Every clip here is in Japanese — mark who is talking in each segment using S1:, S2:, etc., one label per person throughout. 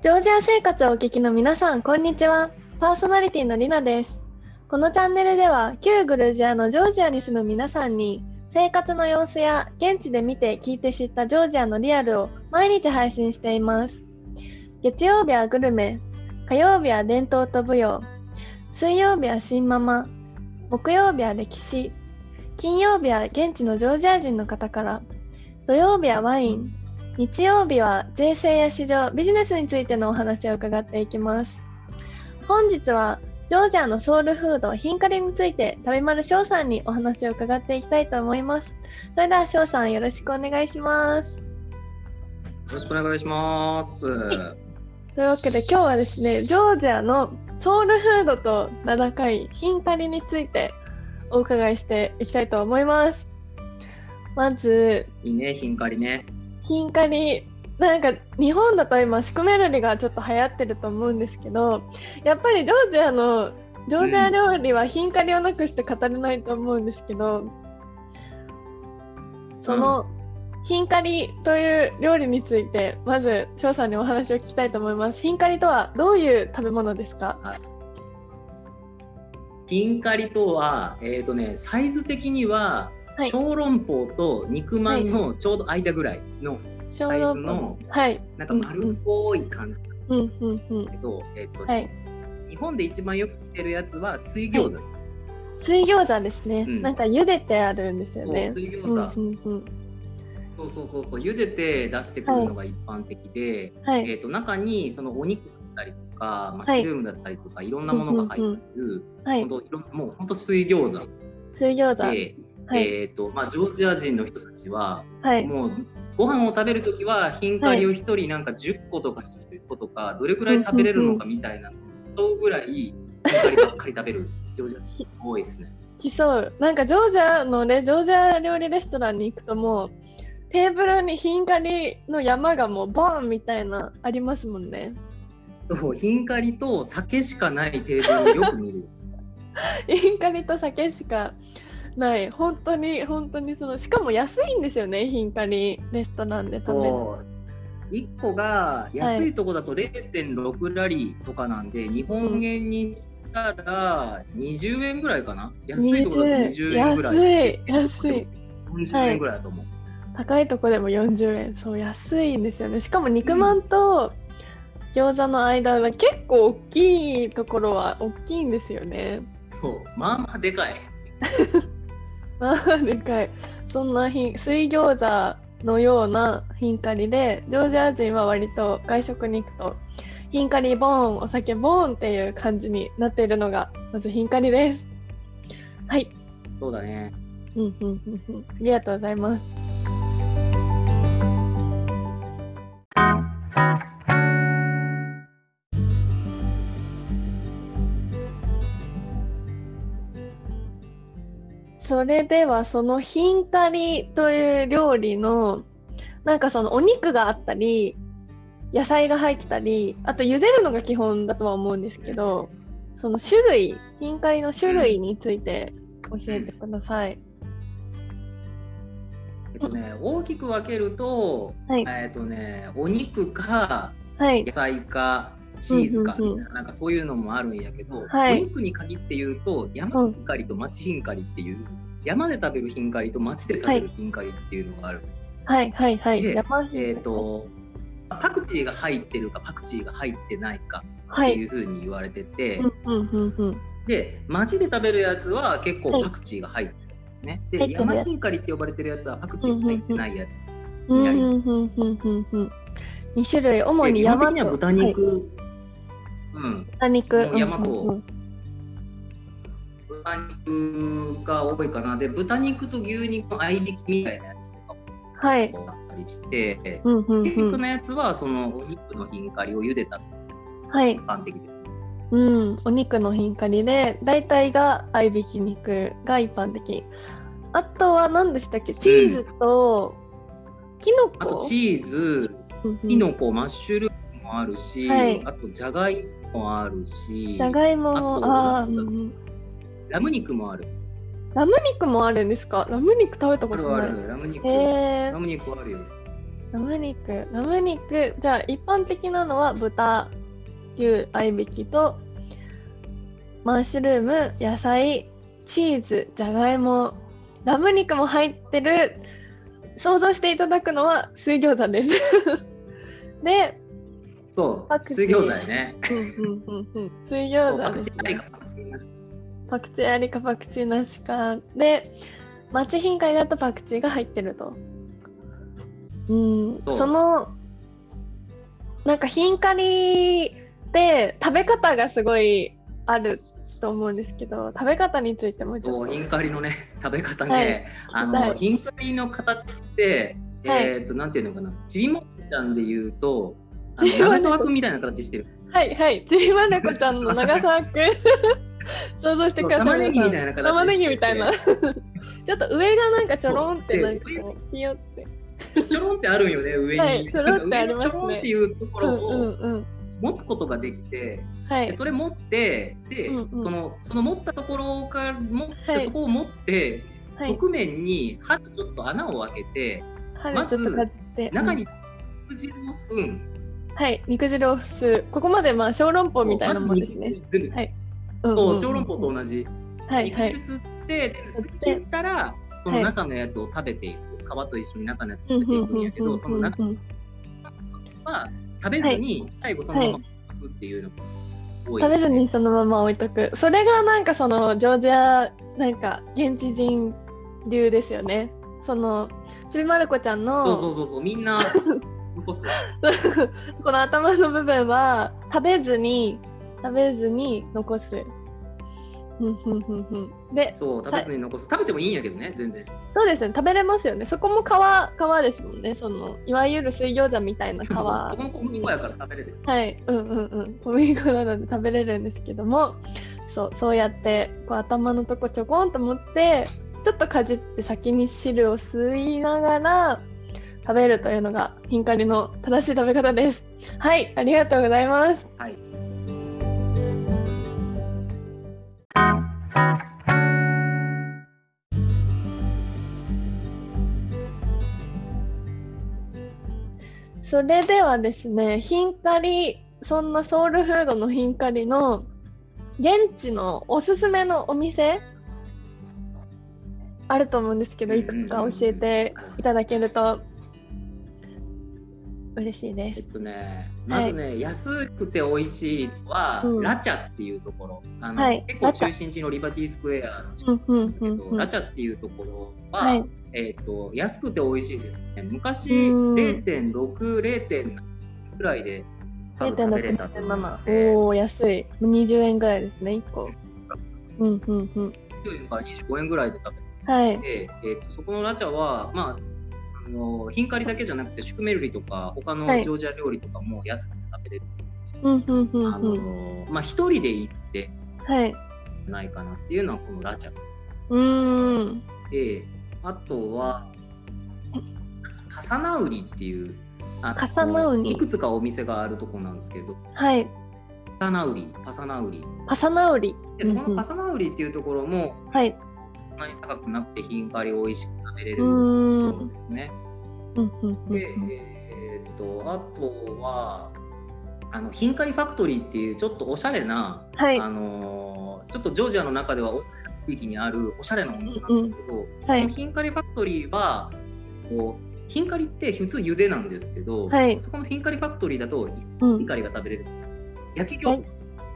S1: ジョージア生活をお聞きの皆さん、こんにちは。パーソナリティのりなです。このチャンネルでは、旧グルジアのジョージアに住む皆さんに、生活の様子や現地で見て聞いて知ったジョージアのリアルを毎日配信しています。月曜日はグルメ、火曜日は伝統と舞踊、水曜日は新ママ、木曜日は歴史、金曜日は現地のジョージア人の方から、土曜日はワイン、日曜日は税制や市場、ビジネスについてのお話を伺っていきます。本日はジョージアのソウルフード、ヒンカリについて、旅丸翔さんにお話を伺っていきたいと思います。それでは翔さん、よろしくお願いします。
S2: よろしくお願いします。
S1: というわけで今日はですね、ジョージアのソウルフードと名高いヒンカリについてお伺いしていきたいと思います。まず、
S2: いいね、ヒンカリね。
S1: ヒンカリなんか日本だと今シクメルリがちょっと流行ってると思うんですけどやっぱりジョージアのジョージア料理はヒンカリをなくして語れないと思うんですけど、その、ヒンカリという料理についてまず翔さんにお話を聞きたいと思います。ヒンカリとはどういう食べ物ですか？
S2: ヒンカリとは、えっ、とね、サイズ的には、
S1: はい
S2: 小籠包と肉まんのちょうど間ぐらいのサイズの、
S1: はい。
S2: なんか丸っこい感じだ
S1: うんうんうん。
S2: けど、えっ、と、
S1: はい。
S2: 日本で一番よく売ってるやつは水餃子です。
S1: 水餃子ですね、
S2: うん。
S1: なんか茹でてあるんですよね。
S2: 水餃子、
S1: うんうんうん。
S2: そうそうそうそう、茹でて出してくるのが一般的で、
S1: はい。
S2: えっ、と中にそのお肉だったりとか、マッ
S1: はい。
S2: シュルームだったりとか、いろんなものが入ってる、
S1: はい。
S2: 本当いろんもう本当水餃子。
S1: 水餃子。
S2: で、
S1: はい。
S2: えっ、とまあジョージア人の人たちは
S1: はい。
S2: もうご飯を食べるときはヒンカリを一人なんか10個とか20個とかどれくらい食べれるのかみたいなそうぐらいヒンカリばっかり食べるジョージア人多いですね。
S1: 競う。なんかジョージアのねジョージア料理レストランに行くともうテーブルにヒンカリの山がもうボーンみたいなありますもんね。
S2: そうヒンカリと酒しかないテーブルをよく見る。
S1: ヒンカリと酒しかない。本当に本当にそのしかも安いんですよねヒンカリレストランで食べる。
S2: そう。1個が安いとこだと0.6ラリーとかなんで、日本円にしたら20円ぐらいかな？安いとこだと20円。ぐらい。
S1: 安い安い。
S2: 40円ぐらいだと思う、
S1: 高いとこでも40円。そう安いんですよね。しかも肉まんと餃子の間は結構大きいところは大きいんですよね。
S2: そう。まあまあでかい
S1: あ ーでかい。そんなひ水餃子のようなヒンカリでジョージア人は割と外食に行くとヒンカリボーンお酒ボーンっていう感じになっているのがまずヒンカリです。はい。
S2: そうだね。
S1: うんうんうんうん。ありがとうございますそれではそのヒンカリという料理のなんかそのお肉があったり野菜が入ってたりあと茹でるのが基本だとは思うんですけどその種類ヒンカリの種類について教えてください。
S2: えっとね大きく分けると、
S1: はい
S2: えっとねお肉か
S1: はい
S2: 野菜かチーズか
S1: うんうんうん
S2: みたいななんかそういうのもあるんやけど、
S1: はい
S2: お肉に限って言うと山ヒンカリと町ヒンカリっていう、山で食べるヒンカリと町で食べるヒンカリっていうのがある。
S1: はいはいはい。
S2: でえっ、とパクチーが入ってるかパクチーが入ってないか
S1: はい。
S2: っていうふうに言われてて、
S1: うんうんうんうん。
S2: で町で食べるやつは結構
S1: はい
S2: パクチーが入ってるやつですね。で
S1: 入ってるやつ
S2: 山ヒンカリって呼ばれてるやつはパクチーが入ってないやつ。
S1: うん
S2: やり
S1: うんうんうんうんうん。二種類主に山と
S2: 的には豚
S1: はい
S2: 肉、うん、
S1: 豚肉。
S2: 豚肉が多いかな。で豚肉と牛肉の合いびきみたいなやつとか
S1: はい。
S2: もあったりして、
S1: うんうん
S2: 牛
S1: うん。
S2: 肉のやつはそのお肉のヒンカリを茹でた
S1: はい。
S2: 一般的です。
S1: うん。お肉のヒンカリで大体が合いびき肉が一般的。あとは何でしたっけ？チーズとキノ
S2: あと
S1: コ。
S2: チーズ、
S1: うんうん
S2: キノコ、マッシュルームもあるし、
S1: はい
S2: あとじゃがいももあるし、
S1: じゃがいも
S2: あと
S1: あ
S2: ラム肉もある。
S1: ラム肉もあるんですか？ラム肉食べたことない。
S2: あるラム肉。
S1: へえ
S2: ラム肉あるよ。
S1: ラム肉、ラム肉、じゃあ一般的なのは豚、牛、合いびきと、マッシュルーム、野菜、チーズ、じゃがいも、ラム肉も入ってる、想像していただくのは水餃子です。で、
S2: そう。
S1: パクチー。
S2: 水餃子やね。
S1: うんうんうんうん、水
S2: そ
S1: 餃子
S2: うパクチーありかパクチー。なし
S1: パクチーありかパクチーなしか。で町ヒンカリだとパクチーが入ってると。うん。
S2: そ
S1: のなんかヒンカリって食べ方がすごいあると思うんですけど食べ方についてもちょっと。
S2: そうヒンカリのね 食べ方ね、
S1: はい。
S2: あのヒンカリの形って、
S1: はい。
S2: えっ、となんていうのかな。ちびもちゃんで言うと長澤君みたいな形してる。
S1: はいはい。ちびまる子ちゃんの長澤くん。想像してください。
S2: 玉ねぎみたいな形してて
S1: 玉ねぎみたいな。ちょっと上がなんかちょろんってなんかこうひよって。
S2: ちょろんってあるんよね上に、
S1: はいちょろんってありますね。
S2: ちょろんっていうところを
S1: うん
S2: 持つことができて、
S1: はい。
S2: でそれ持ってで、そのその持ったところから持って、
S1: はい。
S2: そこを持って、
S1: はい。
S2: 側面に歯でちょっと穴を開けて
S1: 春ちょっとかじって
S2: 中に肉汁を吸うんですよ。
S1: はい、肉汁を吸う。ここまでまあ小籠包みたいなもんですね。はい
S2: 全部
S1: うんうん
S2: そう小籠包と同じ。
S1: はいはい。
S2: 肉汁吸って、で吸ったら、その中のやつを食べていく。皮と一緒に中のやつ食べていくんやけど、その中
S1: うん
S2: は食べずに最後そのまま食べっていうのが多い
S1: 食べずにそのまま置いとく。それがなんかそのジョージアなんか現地人流ですよね。そのちびまる子ちゃん
S2: そうそ
S1: の
S2: うそうそう、みんな 残す。
S1: この頭の部分は食べずに食べずに残す。で、
S2: そう、食べずに残す。食べてもいいんやけどね、全然。
S1: そうですね、食べれますよね。そこも皮皮ですもんね。そのいわゆる水餃子みたいな皮。
S2: そこの小麦粉やから食べれる。
S1: はい、うんうんうん。小麦粉なので食べれるんですけども、そうそうやってこう頭のとこちょこんと持って、ちょっとかじって先に汁を吸いながら食べるというのがヒンカリの正しい食べ方です。はい、ありがとうございます。
S2: はい。
S1: それではですね、ヒンカリ、そんなソウルフードのヒンカリの現地のおすすめのお店あると思うんですけど、いくつか教えていただけると嬉しいです。
S2: えっとね、まずね、安くて美味しいのは、
S1: うん
S2: ラチャっていうところ。あの
S1: はい
S2: 結構中心地のリバティスクエアの近くなんですけど、
S1: うんうん
S2: ラチャっていうところは、
S1: はい、
S2: えっと安くて美味しいですね。昔
S1: うん
S2: 0.6、0.7ぐらいで食べれたの
S1: 0.6、
S2: で
S1: 7。おお、安い。20円ぐらいですね、1個。うんうんうん。
S2: 20円から25円ぐらいで食べて
S1: はい。
S2: で、えー、とそこのラチャは、まあ、あのヒンカリだけじゃなくてシュクメルリとか他の
S1: はい
S2: ジョージア料理とかも安くて食べれる。のまあ一人で行って
S1: はい。
S2: ないかなっていうのはこのラチャ
S1: うーん。
S2: であとはカサナウリっていうあの
S1: カサナウリ
S2: いくつかお店があるとこなんですけど
S1: はい。
S2: パサナウリパサナウリ
S1: パサナウリ。
S2: でそのパサナウリっていうところも
S1: はい。
S2: そんなに高くなくてヒンカリ美味しく食べれる
S1: ん。
S2: ですね。
S1: うんうんうん
S2: で、
S1: うん。
S2: えーっとあとはあのヒンカリファクトリーっていうちょっとおしゃれな、
S1: はい。
S2: あのーちょっとジョージアの中ではお地域にあるおしゃれなお店なんですけど、
S1: はい。
S2: そのヒンカリファクトリーはこうヒンカリって普通茹でなんですけど、
S1: はい。
S2: そこのヒンカリファクトリーだと
S1: うん。
S2: ヒンカリが食べれるんですよ。焼き
S1: はい。
S2: 餃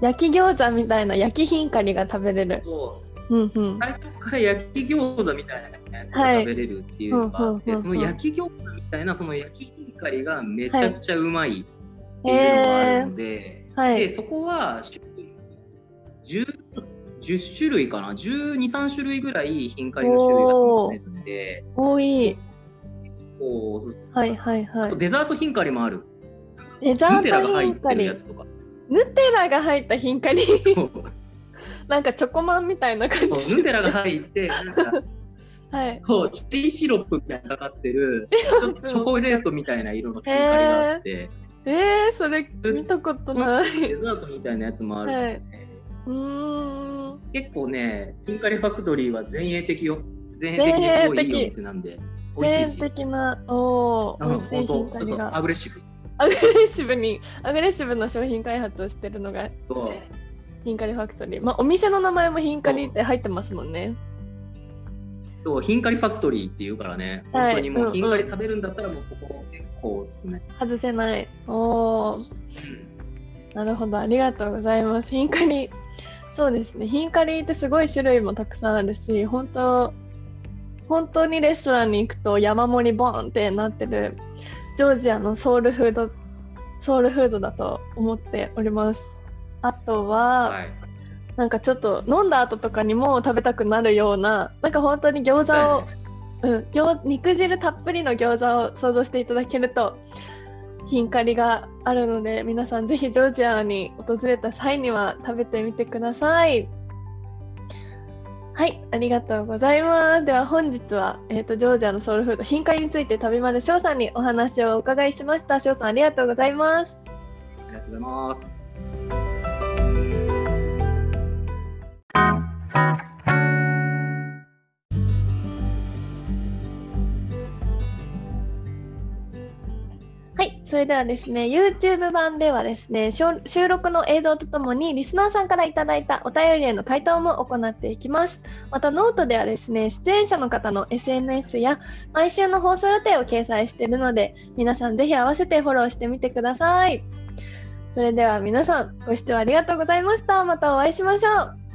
S1: 焼き餃子みたいな焼きヒンカリが食べれる。
S2: 子と
S1: うんうん。
S2: 最初から焼き餃子みたいなやつが食べれるっていうのがあって、その焼き餃子みたいなその焼きヒンカリがめちゃくちゃうまいっていうのがあるので、
S1: はい
S2: でそこは種類 10, 10種類かな？12、3種類ぐらいヒンカリの種類が楽しめるんで、
S1: 多い。
S2: おすすめ
S1: はいはいはい。
S2: あとデザートヒンカリもある。
S1: デザ
S2: ヌテラ
S1: ート
S2: が入って。るやつとか。
S1: ヌテラが入ったヒンカリ。なんかチョコマンみたいな感じ。
S2: ヌテラが入って、なんか
S1: はい。
S2: こうチェリーシロップみたいなかかってる、ちょっとチョコレートみたいな色のヒンカリがあって、
S1: えー、それ見たことない。
S2: デザートみたいなやつもあるんで、
S1: はい。うーん。
S2: 結構ね、ヒンカリファクトリーは前衛的よ。前衛的ですごいいいお店なんで、美味しいし。
S1: 的な、おお、
S2: なんちょっと。アグレッシブ。
S1: アグレッシブに、アグレッシブな商品開発をしてるのが
S2: そう
S1: ヒンカリファクトリー。まあ、お店の名前もヒンカリって入ってますもんね。
S2: そう、ヒンカリファクトリーっていうからね、
S1: はい
S2: 本当にも
S1: う
S2: ヒンカリ食べるんだったらもうここ結構おすすめ。
S1: 外せない。おお、なるほど、ありがとうございます。ヒンカリ、そうですね。ヒンカリってすごい種類もたくさんあるし、本当、本当にレストランに行くと山盛りボンってなってるジョージアのソウルフード、ソウルフードだと思っております。あとは、
S2: はい。
S1: なんかちょっと飲んだ後とかにも食べたくなるような、なんか本当に餃子を、うん、餃肉汁たっぷりの餃子を想像していただけると、ヒンカリがあるので、皆さんぜひジョージアに訪れた際には食べてみてください。はい、ありがとうございます。では本日は、えー、とジョージアのソウルフード、ヒンカリについて旅まで翔さんにお話をお伺いしました。翔さんありがとうございます。
S2: ありがとうございます。
S1: ではですね、YouTube 版ではですね、収録の映像とともにリスナーさんからいただいたお便りへの回答も行っていきます。またノートではですね、出演者の方の SNS や毎週の放送予定を掲載しているので、皆さんぜひ合わせてフォローしてみてください。それでは皆さん、ご視聴ありがとうございました。またお会いしましょう。